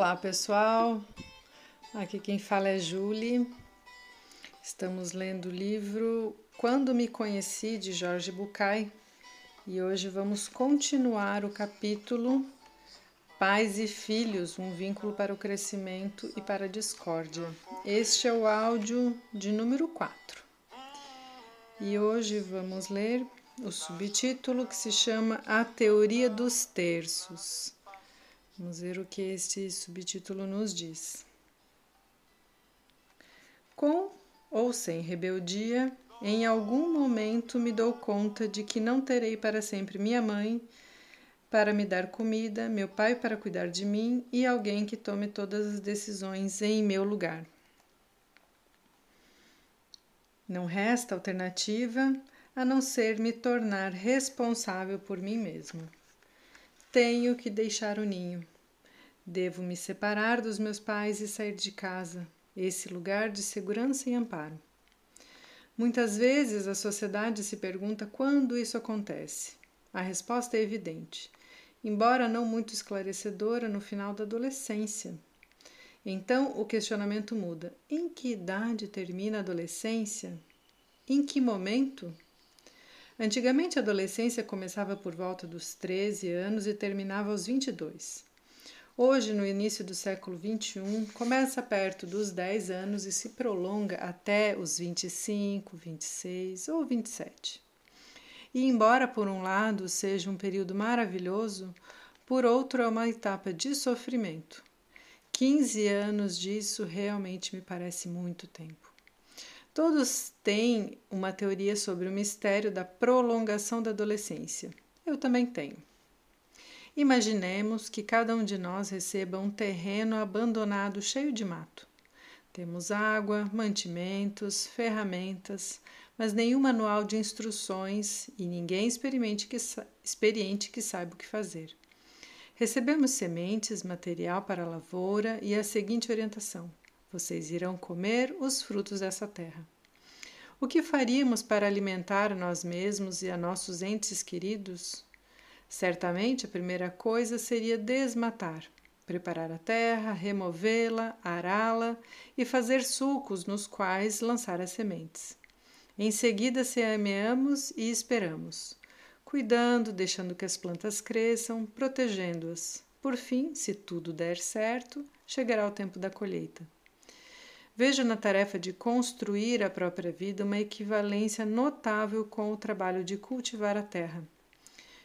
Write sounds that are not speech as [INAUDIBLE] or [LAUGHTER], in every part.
Olá pessoal, aqui quem fala é Julie. Estamos lendo o livro Quando Me Conheci de Jorge Bucay e hoje vamos continuar o capítulo Pais e Filhos um vínculo para o crescimento e para a discórdia. Este é o áudio de número 4 e hoje vamos ler o subtítulo que se chama A Teoria dos Terços. Vamos ver o que este subtítulo nos diz. Com ou sem rebeldia, em algum momento me dou conta de que não terei para sempre minha mãe para me dar comida, meu pai para cuidar de mim e alguém que tome todas as decisões em meu lugar. Não resta alternativa a não ser me tornar responsável por mim mesmo. Tenho que deixar o ninho. Devo me separar dos meus pais e sair de casa, esse lugar de segurança e amparo. Muitas vezes a sociedade se pergunta quando isso acontece. A resposta é evidente, embora não muito esclarecedora no final da adolescência. Então o questionamento muda: em que idade termina a adolescência? Em que momento? Antigamente a adolescência começava por volta dos 13 anos e terminava aos 22. Hoje, no início do século XXI, começa perto dos 10 anos e se prolonga até os 25, 26 ou 27. E, embora por um lado seja um período maravilhoso, por outro é uma etapa de sofrimento. 15 anos disso realmente me parece muito tempo. Todos têm uma teoria sobre o mistério da prolongação da adolescência. Eu também tenho. Imaginemos que cada um de nós receba um terreno abandonado cheio de mato. Temos água, mantimentos, ferramentas, mas nenhum manual de instruções e ninguém experiente que, experiente que saiba o que fazer. Recebemos sementes, material para a lavoura e a seguinte orientação: vocês irão comer os frutos dessa terra. O que faríamos para alimentar nós mesmos e a nossos entes queridos? Certamente a primeira coisa seria desmatar, preparar a terra, removê-la, ará-la e fazer sulcos nos quais lançar as sementes. Em seguida, semeamos e esperamos, cuidando, deixando que as plantas cresçam, protegendo-as. Por fim, se tudo der certo, chegará o tempo da colheita. Vejo na tarefa de construir a própria vida uma equivalência notável com o trabalho de cultivar a terra.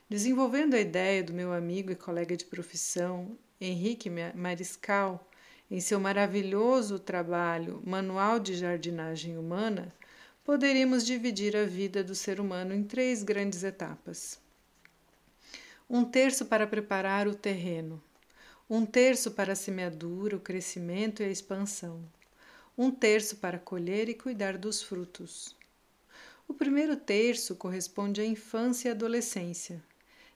Desenvolvendo a ideia do meu amigo e colega de profissão, Henrique Mariscal, em seu maravilhoso trabalho Manual de Jardinagem Humana, poderíamos dividir a vida do ser humano em três grandes etapas. Um terço para preparar o terreno, um terço para a semeadura, o crescimento e a expansão, um terço para colher e cuidar dos frutos. O primeiro terço corresponde à infância e adolescência.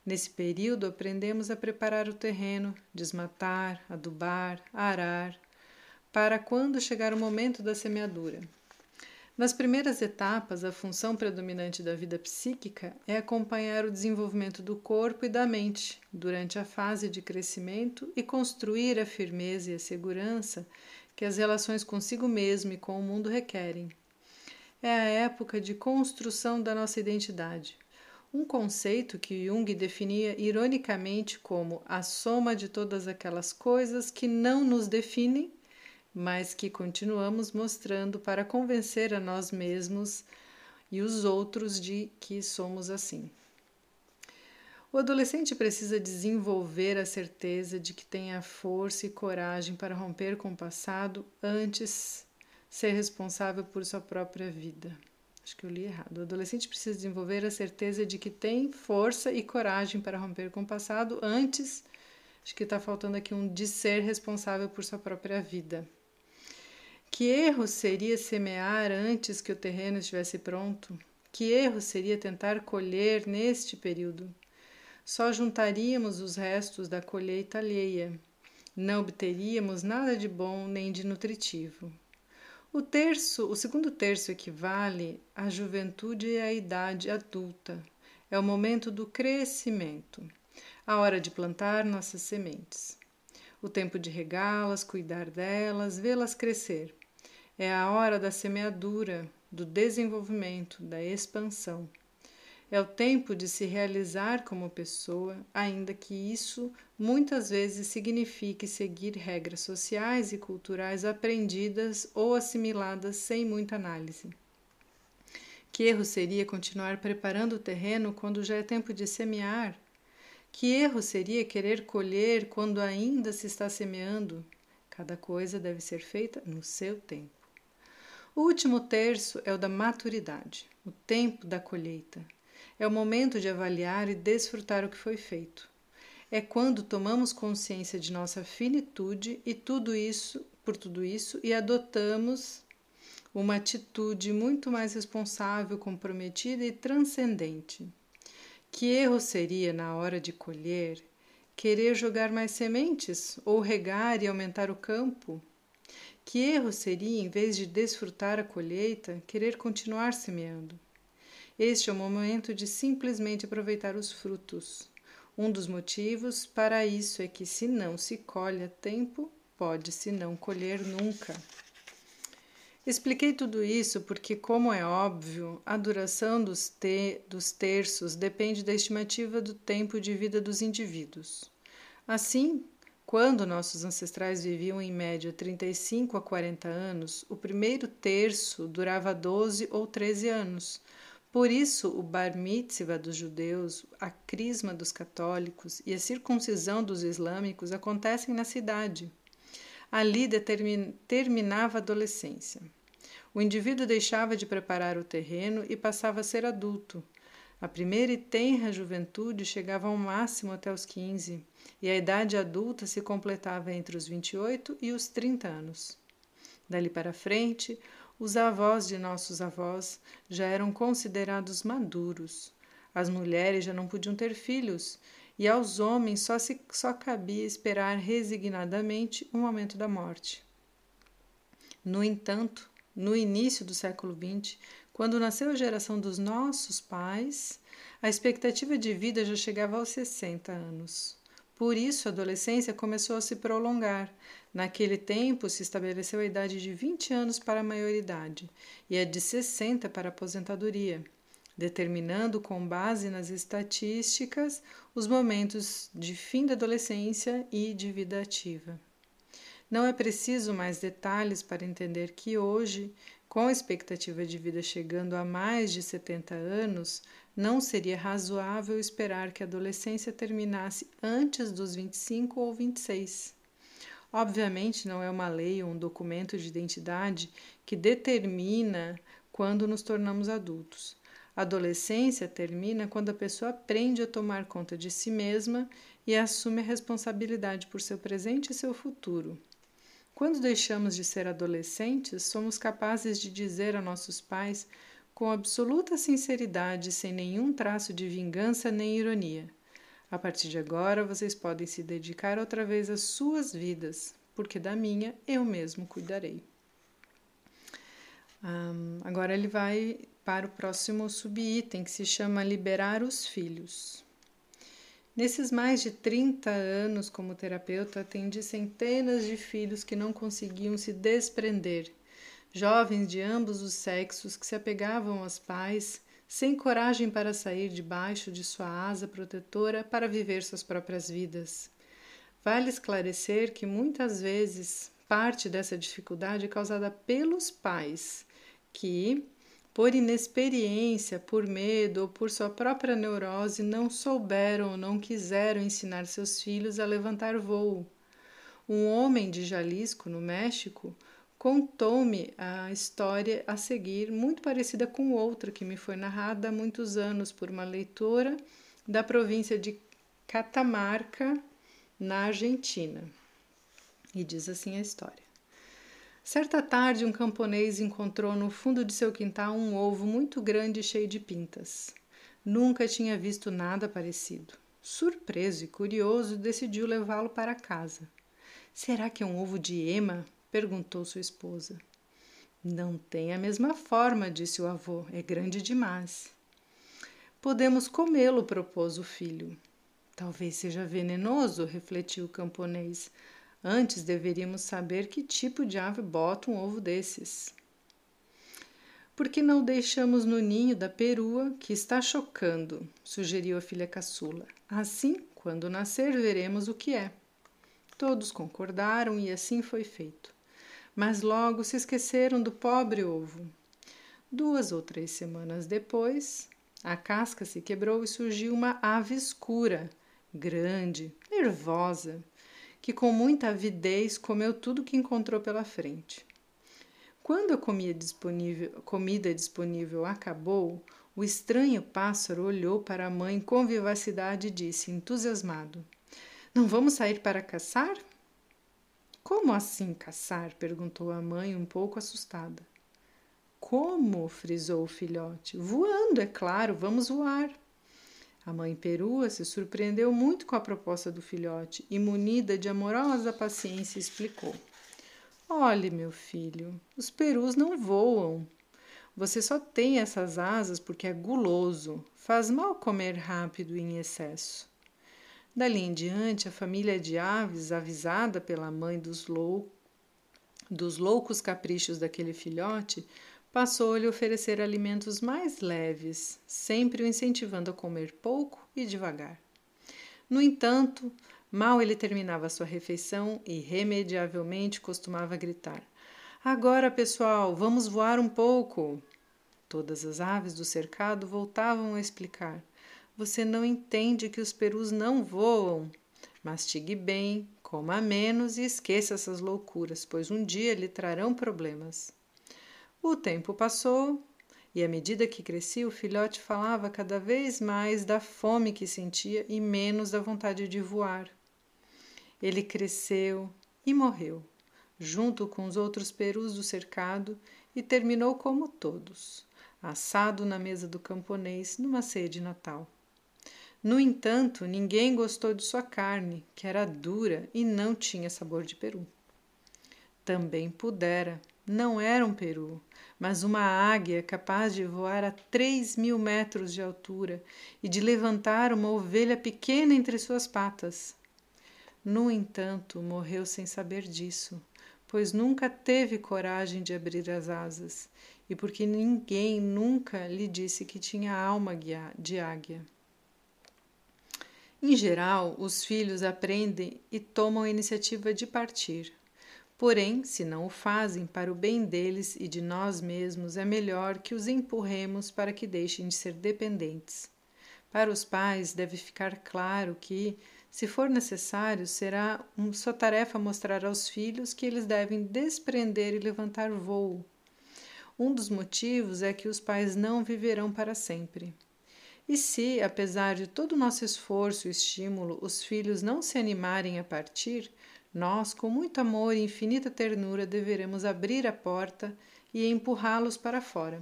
Nesse período, aprendemos a preparar o terreno, desmatar, adubar, arar, para quando chegar o momento da semeadura. Nas primeiras etapas, a função predominante da vida psíquica é acompanhar o desenvolvimento do corpo e da mente durante a fase de crescimento e construir a firmeza e a segurança que as relações consigo mesmo e com o mundo requerem. É a época de construção da nossa identidade, um conceito que Jung definia ironicamente como a soma de todas aquelas coisas que não nos definem, mas que continuamos mostrando para convencer a nós mesmos e os outros de que somos assim. O adolescente precisa desenvolver a certeza de que tem a força e coragem para romper com o passado antes ser responsável por sua própria vida. Acho que eu li errado. O adolescente precisa desenvolver a certeza de que tem força e coragem para romper com o passado antes. Acho que está faltando aqui um de ser responsável por sua própria vida. Que erro seria semear antes que o terreno estivesse pronto? Que erro seria tentar colher neste período? só juntaríamos os restos da colheita alheia. Não obteríamos nada de bom nem de nutritivo. O terço, o segundo terço equivale à juventude e à idade adulta. É o momento do crescimento, a hora de plantar nossas sementes. o tempo de regá-las, cuidar delas, vê-las crescer. É a hora da semeadura, do desenvolvimento, da expansão. É o tempo de se realizar como pessoa, ainda que isso muitas vezes signifique seguir regras sociais e culturais aprendidas ou assimiladas sem muita análise. Que erro seria continuar preparando o terreno quando já é tempo de semear? Que erro seria querer colher quando ainda se está semeando? Cada coisa deve ser feita no seu tempo. O último terço é o da maturidade, o tempo da colheita. É o momento de avaliar e desfrutar o que foi feito. É quando tomamos consciência de nossa finitude e tudo isso, por tudo isso, e adotamos uma atitude muito mais responsável, comprometida e transcendente. Que erro seria, na hora de colher, querer jogar mais sementes ou regar e aumentar o campo? Que erro seria, em vez de desfrutar a colheita, querer continuar semeando? Este é o momento de simplesmente aproveitar os frutos. Um dos motivos para isso é que, se não se colhe a tempo, pode-se não colher nunca. Expliquei tudo isso porque, como é óbvio, a duração dos, te dos terços depende da estimativa do tempo de vida dos indivíduos. Assim, quando nossos ancestrais viviam em média 35 a 40 anos, o primeiro terço durava 12 ou 13 anos, por isso, o bar mitzvah dos judeus, a crisma dos católicos e a circuncisão dos islâmicos acontecem na cidade. Ali terminava a adolescência. O indivíduo deixava de preparar o terreno e passava a ser adulto. A primeira e tenra juventude chegava ao máximo até os 15, e a idade adulta se completava entre os 28 e os 30 anos. Dali para frente, os avós de nossos avós já eram considerados maduros. As mulheres já não podiam ter filhos e aos homens só, se, só cabia esperar resignadamente o momento da morte. No entanto, no início do século XX, quando nasceu a geração dos nossos pais, a expectativa de vida já chegava aos 60 anos. Por isso, a adolescência começou a se prolongar. Naquele tempo, se estabeleceu a idade de 20 anos para a maioridade e a de 60 para a aposentadoria, determinando com base nas estatísticas os momentos de fim da adolescência e de vida ativa. Não é preciso mais detalhes para entender que hoje, com a expectativa de vida chegando a mais de 70 anos, não seria razoável esperar que a adolescência terminasse antes dos 25 ou 26. Obviamente, não é uma lei ou um documento de identidade que determina quando nos tornamos adultos. A adolescência termina quando a pessoa aprende a tomar conta de si mesma e assume a responsabilidade por seu presente e seu futuro. Quando deixamos de ser adolescentes, somos capazes de dizer a nossos pais com absoluta sinceridade, sem nenhum traço de vingança nem ironia: A partir de agora vocês podem se dedicar outra vez às suas vidas, porque da minha eu mesmo cuidarei. Um, agora ele vai para o próximo subitem que se chama Liberar os Filhos. Nesses mais de 30 anos como terapeuta, atendi centenas de filhos que não conseguiam se desprender, jovens de ambos os sexos que se apegavam aos pais, sem coragem para sair debaixo de sua asa protetora para viver suas próprias vidas. Vale esclarecer que muitas vezes parte dessa dificuldade é causada pelos pais, que, por inexperiência, por medo ou por sua própria neurose, não souberam ou não quiseram ensinar seus filhos a levantar voo. Um homem de Jalisco, no México, contou-me a história a seguir, muito parecida com outra que me foi narrada há muitos anos por uma leitora da província de Catamarca, na Argentina. E diz assim a história. Certa tarde, um camponês encontrou no fundo de seu quintal um ovo muito grande e cheio de pintas. Nunca tinha visto nada parecido. Surpreso e curioso, decidiu levá-lo para casa. Será que é um ovo de ema? Perguntou sua esposa. Não tem a mesma forma, disse o avô. É grande demais. Podemos comê-lo, propôs o filho. Talvez seja venenoso, refletiu o camponês. Antes deveríamos saber que tipo de ave bota um ovo desses. Por que não deixamos no ninho da perua que está chocando? sugeriu a filha caçula. Assim, quando nascer, veremos o que é. Todos concordaram e assim foi feito. Mas logo se esqueceram do pobre ovo. Duas ou três semanas depois, a casca se quebrou e surgiu uma ave escura, grande, nervosa, que com muita avidez comeu tudo que encontrou pela frente. Quando a comida disponível, comida disponível acabou, o estranho pássaro olhou para a mãe com vivacidade e disse, entusiasmado: Não vamos sair para caçar? Como assim caçar? perguntou a mãe, um pouco assustada. Como? frisou o filhote. Voando, é claro, vamos voar. A mãe perua se surpreendeu muito com a proposta do filhote e, munida de amorosa paciência, explicou. Olhe, meu filho, os perus não voam. Você só tem essas asas porque é guloso. Faz mal comer rápido e em excesso. Dali em diante, a família de aves, avisada pela mãe dos, lou dos loucos caprichos daquele filhote, passou a lhe oferecer alimentos mais leves, sempre o incentivando a comer pouco e devagar. No entanto, Mal ele terminava sua refeição, irremediavelmente costumava gritar: Agora, pessoal, vamos voar um pouco. Todas as aves do cercado voltavam a explicar: Você não entende que os perus não voam. Mastigue bem, coma menos e esqueça essas loucuras, pois um dia lhe trarão problemas. O tempo passou e, à medida que crescia, o filhote falava cada vez mais da fome que sentia e menos da vontade de voar. Ele cresceu e morreu, junto com os outros perus do cercado, e terminou como todos, assado na mesa do camponês numa ceia de Natal. No entanto, ninguém gostou de sua carne, que era dura e não tinha sabor de peru. Também pudera, não era um peru, mas uma águia capaz de voar a três mil metros de altura e de levantar uma ovelha pequena entre suas patas. No entanto, morreu sem saber disso, pois nunca teve coragem de abrir as asas e porque ninguém nunca lhe disse que tinha alma de águia. Em geral, os filhos aprendem e tomam a iniciativa de partir. Porém, se não o fazem para o bem deles e de nós mesmos, é melhor que os empurremos para que deixem de ser dependentes. Para os pais, deve ficar claro que, se for necessário, será sua tarefa mostrar aos filhos que eles devem desprender e levantar voo. Um dos motivos é que os pais não viverão para sempre. E se, apesar de todo o nosso esforço e estímulo, os filhos não se animarem a partir, nós, com muito amor e infinita ternura, deveremos abrir a porta e empurrá-los para fora.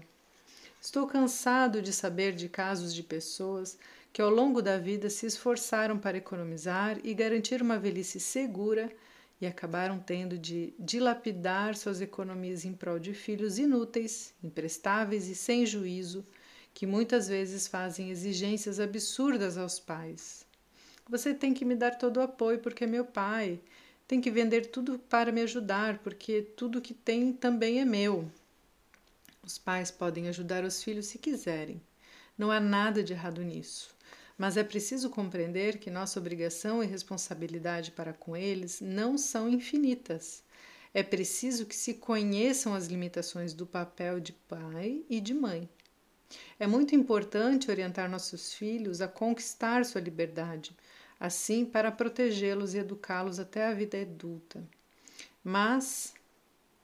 Estou cansado de saber de casos de pessoas que ao longo da vida se esforçaram para economizar e garantir uma velhice segura e acabaram tendo de dilapidar suas economias em prol de filhos inúteis, imprestáveis e sem juízo, que muitas vezes fazem exigências absurdas aos pais. Você tem que me dar todo o apoio porque é meu pai. Tem que vender tudo para me ajudar, porque tudo que tem também é meu. Os pais podem ajudar os filhos se quiserem. Não há nada de errado nisso. Mas é preciso compreender que nossa obrigação e responsabilidade para com eles não são infinitas. É preciso que se conheçam as limitações do papel de pai e de mãe. É muito importante orientar nossos filhos a conquistar sua liberdade, assim para protegê-los e educá-los até a vida adulta. Mas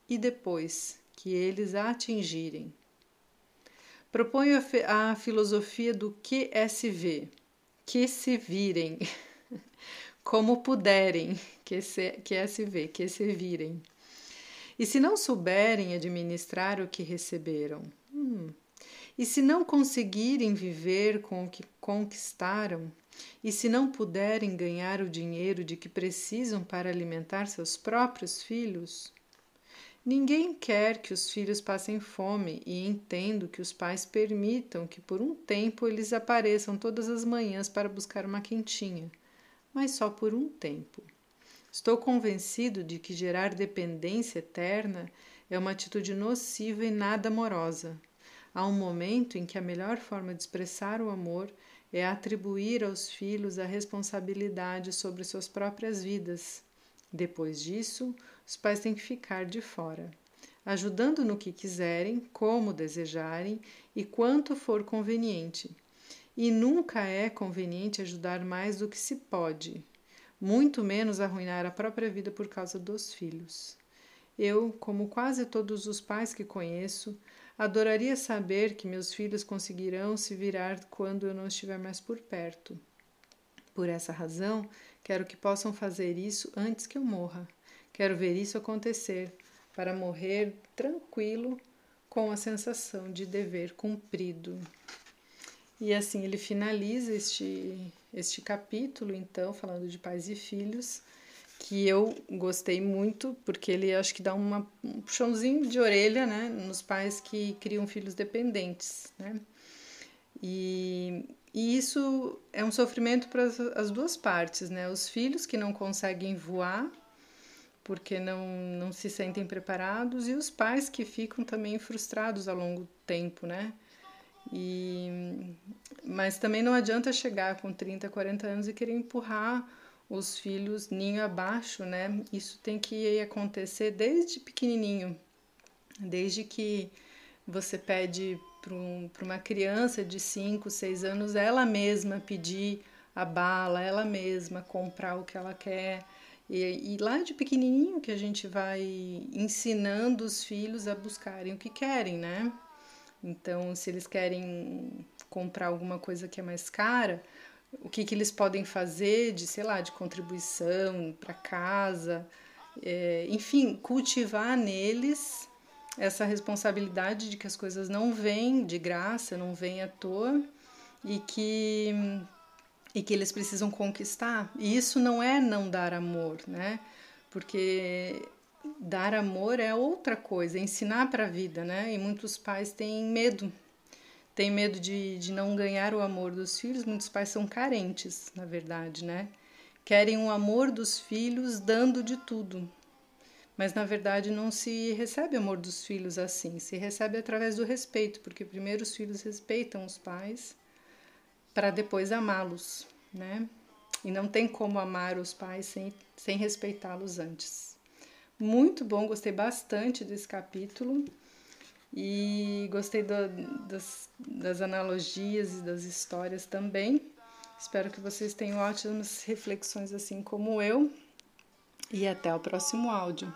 e depois que eles a atingirem? Proponho a, a filosofia do QSV, que se virem, [LAUGHS] como puderem, que, se, que é se ver, que se virem. E se não souberem administrar o que receberam? Hum. E se não conseguirem viver com o que conquistaram? E se não puderem ganhar o dinheiro de que precisam para alimentar seus próprios filhos? Ninguém quer que os filhos passem fome e entendo que os pais permitam que por um tempo eles apareçam todas as manhãs para buscar uma quentinha, mas só por um tempo. Estou convencido de que gerar dependência eterna é uma atitude nociva e nada amorosa. Há um momento em que a melhor forma de expressar o amor é atribuir aos filhos a responsabilidade sobre suas próprias vidas. Depois disso, os pais têm que ficar de fora, ajudando no que quiserem, como desejarem e quanto for conveniente. E nunca é conveniente ajudar mais do que se pode, muito menos arruinar a própria vida por causa dos filhos. Eu, como quase todos os pais que conheço, adoraria saber que meus filhos conseguirão se virar quando eu não estiver mais por perto. Por essa razão, quero que possam fazer isso antes que eu morra. Quero ver isso acontecer, para morrer tranquilo com a sensação de dever cumprido. E assim ele finaliza este, este capítulo, então, falando de pais e filhos, que eu gostei muito, porque ele acho que dá uma, um puxãozinho de orelha né, nos pais que criam filhos dependentes. Né? E, e isso é um sofrimento para as duas partes, né? Os filhos que não conseguem voar porque não, não se sentem preparados, e os pais que ficam também frustrados ao longo do tempo, né? E, mas também não adianta chegar com 30, 40 anos e querer empurrar os filhos ninho abaixo, né? Isso tem que acontecer desde pequenininho, desde que você pede para um, uma criança de 5, 6 anos ela mesma pedir a bala, ela mesma comprar o que ela quer. E, e lá de pequenininho que a gente vai ensinando os filhos a buscarem o que querem, né? Então, se eles querem comprar alguma coisa que é mais cara, o que, que eles podem fazer de, sei lá, de contribuição para casa, é, enfim, cultivar neles essa responsabilidade de que as coisas não vêm de graça, não vêm à toa e que e que eles precisam conquistar. E isso não é não dar amor, né? Porque dar amor é outra coisa, é ensinar para a vida, né? E muitos pais têm medo, têm medo de, de não ganhar o amor dos filhos. Muitos pais são carentes, na verdade, né? Querem o amor dos filhos dando de tudo. Mas na verdade não se recebe amor dos filhos assim, se recebe através do respeito, porque primeiro os filhos respeitam os pais para depois amá-los, né? E não tem como amar os pais sem, sem respeitá-los antes. Muito bom, gostei bastante desse capítulo e gostei do, das, das analogias e das histórias também. Espero que vocês tenham ótimas reflexões assim como eu e até o próximo áudio.